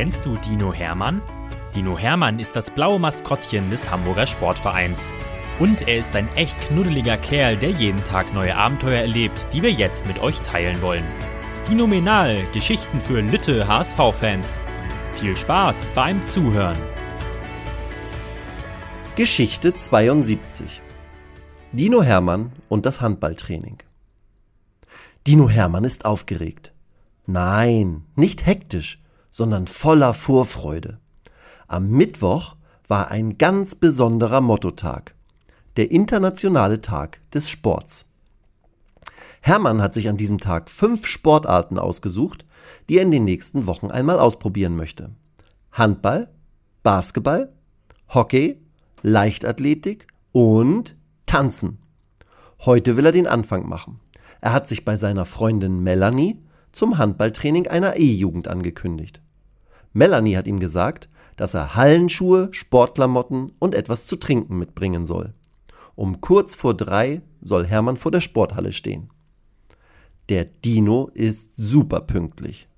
Kennst du Dino Hermann? Dino Hermann ist das blaue Maskottchen des Hamburger Sportvereins. Und er ist ein echt knuddeliger Kerl, der jeden Tag neue Abenteuer erlebt, die wir jetzt mit euch teilen wollen. Phänomenal, Geschichten für Lütte HSV-Fans. Viel Spaß beim Zuhören. Geschichte 72 Dino Hermann und das Handballtraining. Dino Hermann ist aufgeregt. Nein, nicht hektisch, sondern voller Vorfreude. Am Mittwoch war ein ganz besonderer Mottotag, der internationale Tag des Sports. Hermann hat sich an diesem Tag fünf Sportarten ausgesucht, die er in den nächsten Wochen einmal ausprobieren möchte. Handball, Basketball, Hockey, Leichtathletik und Tanzen. Heute will er den Anfang machen. Er hat sich bei seiner Freundin Melanie zum Handballtraining einer E-Jugend angekündigt. Melanie hat ihm gesagt, dass er Hallenschuhe, Sportklamotten und etwas zu trinken mitbringen soll. Um kurz vor drei soll Hermann vor der Sporthalle stehen. Der Dino ist super pünktlich.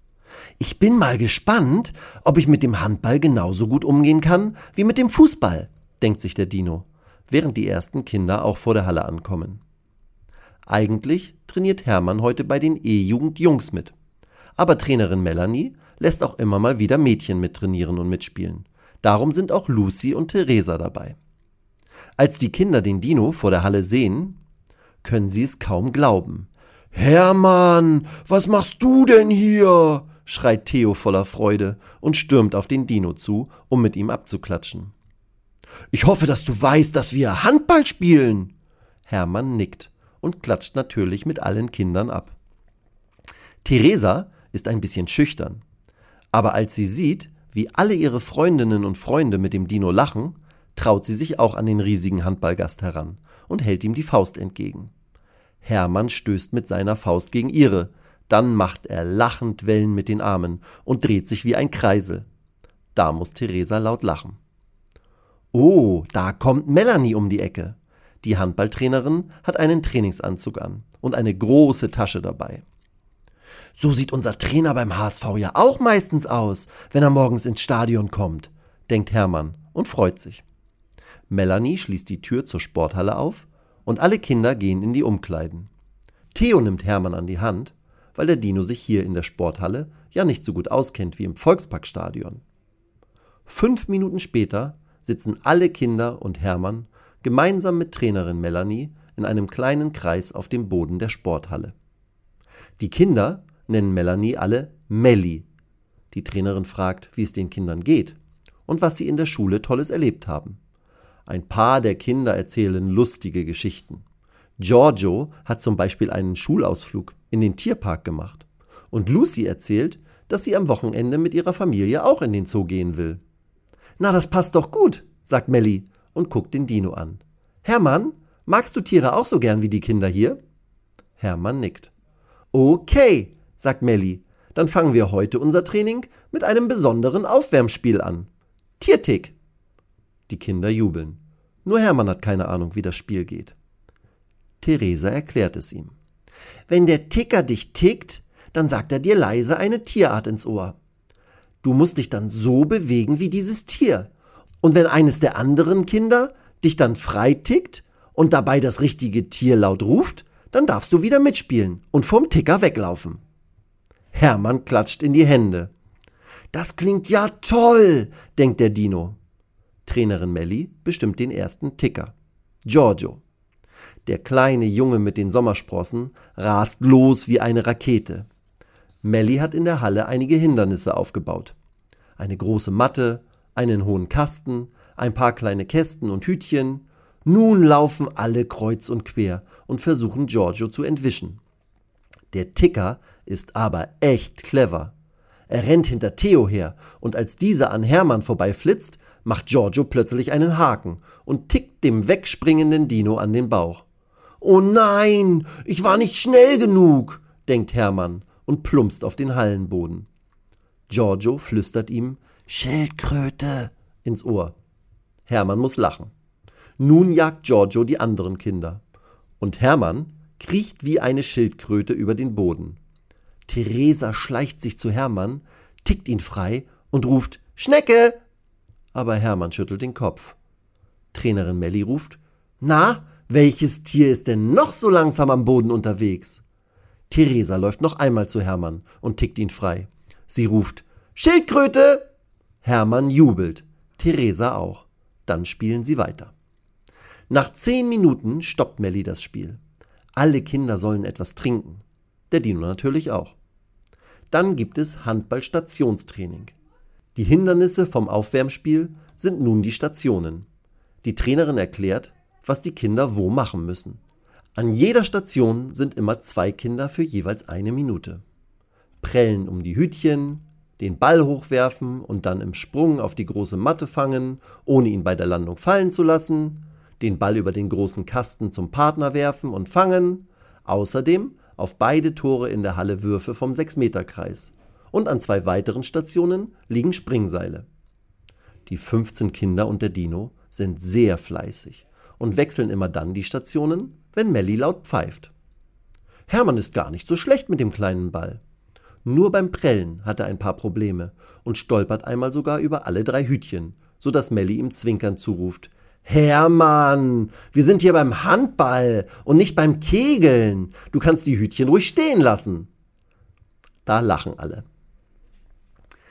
Ich bin mal gespannt, ob ich mit dem Handball genauso gut umgehen kann wie mit dem Fußball, denkt sich der Dino, während die ersten Kinder auch vor der Halle ankommen. Eigentlich trainiert Hermann heute bei den E-Jugend Jungs mit. Aber Trainerin Melanie lässt auch immer mal wieder Mädchen mittrainieren und mitspielen. Darum sind auch Lucy und Theresa dabei. Als die Kinder den Dino vor der Halle sehen, können sie es kaum glauben. Hermann, was machst du denn hier? schreit Theo voller Freude und stürmt auf den Dino zu, um mit ihm abzuklatschen. Ich hoffe, dass du weißt, dass wir Handball spielen. Hermann nickt und klatscht natürlich mit allen Kindern ab. Theresa ist ein bisschen schüchtern. Aber als sie sieht, wie alle ihre Freundinnen und Freunde mit dem Dino lachen, traut sie sich auch an den riesigen Handballgast heran und hält ihm die Faust entgegen. Hermann stößt mit seiner Faust gegen ihre, dann macht er lachend Wellen mit den Armen und dreht sich wie ein Kreisel. Da muss Theresa laut lachen. Oh, da kommt Melanie um die Ecke. Die Handballtrainerin hat einen Trainingsanzug an und eine große Tasche dabei. So sieht unser Trainer beim HSV ja auch meistens aus, wenn er morgens ins Stadion kommt, denkt Hermann und freut sich. Melanie schließt die Tür zur Sporthalle auf und alle Kinder gehen in die Umkleiden. Theo nimmt Hermann an die Hand, weil der Dino sich hier in der Sporthalle ja nicht so gut auskennt wie im Volksparkstadion. Fünf Minuten später sitzen alle Kinder und Hermann gemeinsam mit Trainerin Melanie in einem kleinen Kreis auf dem Boden der Sporthalle. Die Kinder nennen Melanie alle Melli. Die Trainerin fragt, wie es den Kindern geht und was sie in der Schule Tolles erlebt haben. Ein paar der Kinder erzählen lustige Geschichten. Giorgio hat zum Beispiel einen Schulausflug in den Tierpark gemacht. Und Lucy erzählt, dass sie am Wochenende mit ihrer Familie auch in den Zoo gehen will. Na, das passt doch gut, sagt Melli und guckt den Dino an. Hermann, magst du Tiere auch so gern wie die Kinder hier? Hermann nickt. Okay, sagt Melli. Dann fangen wir heute unser Training mit einem besonderen Aufwärmspiel an. Tiertick. Die Kinder jubeln. Nur Hermann hat keine Ahnung, wie das Spiel geht. Theresa erklärt es ihm. Wenn der Ticker dich tickt, dann sagt er dir leise eine Tierart ins Ohr. Du musst dich dann so bewegen wie dieses Tier. Und wenn eines der anderen Kinder dich dann frei tickt und dabei das richtige Tier laut ruft, dann darfst du wieder mitspielen und vom Ticker weglaufen. Hermann klatscht in die Hände. Das klingt ja toll, denkt der Dino. Trainerin Melli bestimmt den ersten Ticker. Giorgio. Der kleine Junge mit den Sommersprossen rast los wie eine Rakete. Melli hat in der Halle einige Hindernisse aufgebaut. Eine große Matte, einen hohen Kasten, ein paar kleine Kästen und Hütchen. Nun laufen alle kreuz und quer und versuchen Giorgio zu entwischen. Der Ticker ist aber echt clever. Er rennt hinter Theo her, und als dieser an Hermann vorbeiflitzt, macht Giorgio plötzlich einen Haken und tickt dem wegspringenden Dino an den Bauch. Oh nein, ich war nicht schnell genug, denkt Hermann und plumpst auf den Hallenboden. Giorgio flüstert ihm Schildkröte ins Ohr. Hermann muss lachen. Nun jagt Giorgio die anderen Kinder. Und Hermann kriecht wie eine Schildkröte über den Boden. Theresa schleicht sich zu Hermann, tickt ihn frei und ruft Schnecke. Aber Hermann schüttelt den Kopf. Trainerin Melli ruft Na, welches Tier ist denn noch so langsam am Boden unterwegs? Theresa läuft noch einmal zu Hermann und tickt ihn frei. Sie ruft Schildkröte. Hermann jubelt. Theresa auch. Dann spielen sie weiter. Nach zehn Minuten stoppt Melli das Spiel. Alle Kinder sollen etwas trinken. Der Dino natürlich auch. Dann gibt es Handballstationstraining. Die Hindernisse vom Aufwärmspiel sind nun die Stationen. Die Trainerin erklärt, was die Kinder wo machen müssen. An jeder Station sind immer zwei Kinder für jeweils eine Minute. Prellen um die Hütchen, den Ball hochwerfen und dann im Sprung auf die große Matte fangen, ohne ihn bei der Landung fallen zu lassen, den Ball über den großen Kasten zum Partner werfen und fangen, außerdem auf beide Tore in der Halle Würfe vom 6-Meter-Kreis. Und an zwei weiteren Stationen liegen Springseile. Die 15 Kinder und der Dino sind sehr fleißig und wechseln immer dann die Stationen, wenn Melli laut pfeift. Hermann ist gar nicht so schlecht mit dem kleinen Ball. Nur beim Prellen hat er ein paar Probleme und stolpert einmal sogar über alle drei Hütchen, so dass Melli ihm zwinkernd zuruft: Hermann, wir sind hier beim Handball und nicht beim Kegeln. Du kannst die Hütchen ruhig stehen lassen. Da lachen alle.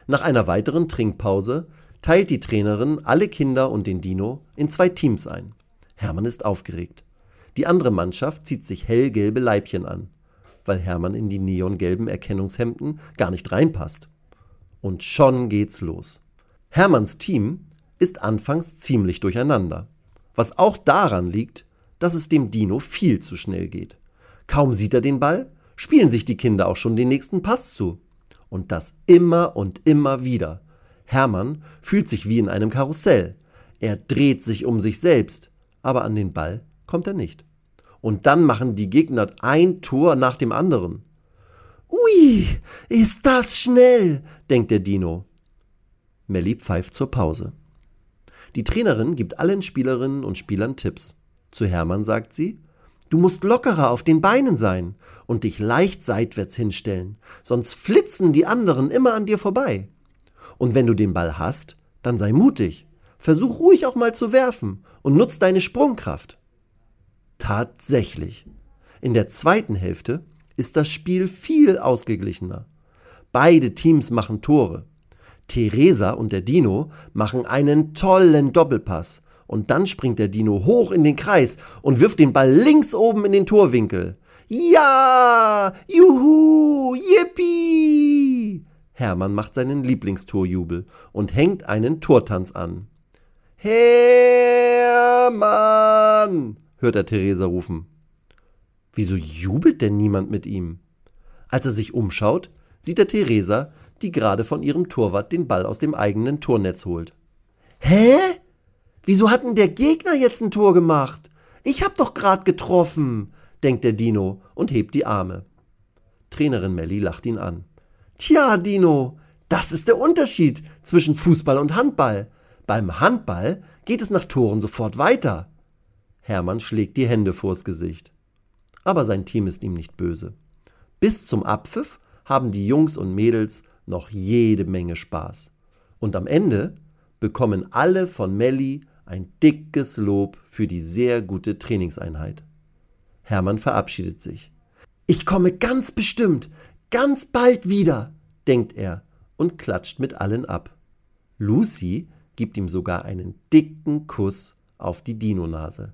Nach einer weiteren Trinkpause teilt die Trainerin alle Kinder und den Dino in zwei Teams ein. Hermann ist aufgeregt. Die andere Mannschaft zieht sich hellgelbe Leibchen an, weil Hermann in die neongelben Erkennungshemden gar nicht reinpasst. Und schon geht's los. Hermanns Team ist anfangs ziemlich durcheinander, was auch daran liegt, dass es dem Dino viel zu schnell geht. Kaum sieht er den Ball, spielen sich die Kinder auch schon den nächsten Pass zu. Und das immer und immer wieder. Hermann fühlt sich wie in einem Karussell. Er dreht sich um sich selbst, aber an den Ball kommt er nicht. Und dann machen die Gegner ein Tor nach dem anderen. Ui, ist das schnell, denkt der Dino. Melli pfeift zur Pause. Die Trainerin gibt allen Spielerinnen und Spielern Tipps. Zu Hermann sagt sie, Du musst lockerer auf den Beinen sein und dich leicht seitwärts hinstellen, sonst flitzen die anderen immer an dir vorbei. Und wenn du den Ball hast, dann sei mutig. Versuch ruhig auch mal zu werfen und nutz deine Sprungkraft. Tatsächlich. In der zweiten Hälfte ist das Spiel viel ausgeglichener. Beide Teams machen Tore. Theresa und der Dino machen einen tollen Doppelpass und dann springt der Dino hoch in den Kreis und wirft den Ball links oben in den Torwinkel. Ja! Juhu! Yippie! Hermann macht seinen Lieblingstorjubel und hängt einen Tortanz an. Hermann! Hört er Theresa rufen. Wieso jubelt denn niemand mit ihm? Als er sich umschaut, sieht er Theresa, die gerade von ihrem Torwart den Ball aus dem eigenen Tornetz holt. Hä? Wieso hat denn der Gegner jetzt ein Tor gemacht? Ich hab doch grad getroffen, denkt der Dino und hebt die Arme. Trainerin Melli lacht ihn an. Tja, Dino, das ist der Unterschied zwischen Fußball und Handball. Beim Handball geht es nach Toren sofort weiter. Hermann schlägt die Hände vors Gesicht. Aber sein Team ist ihm nicht böse. Bis zum Abpfiff haben die Jungs und Mädels noch jede Menge Spaß. Und am Ende bekommen alle von Melli ein dickes Lob für die sehr gute Trainingseinheit. Hermann verabschiedet sich. Ich komme ganz bestimmt, ganz bald wieder, denkt er und klatscht mit allen ab. Lucy gibt ihm sogar einen dicken Kuss auf die Dino-Nase.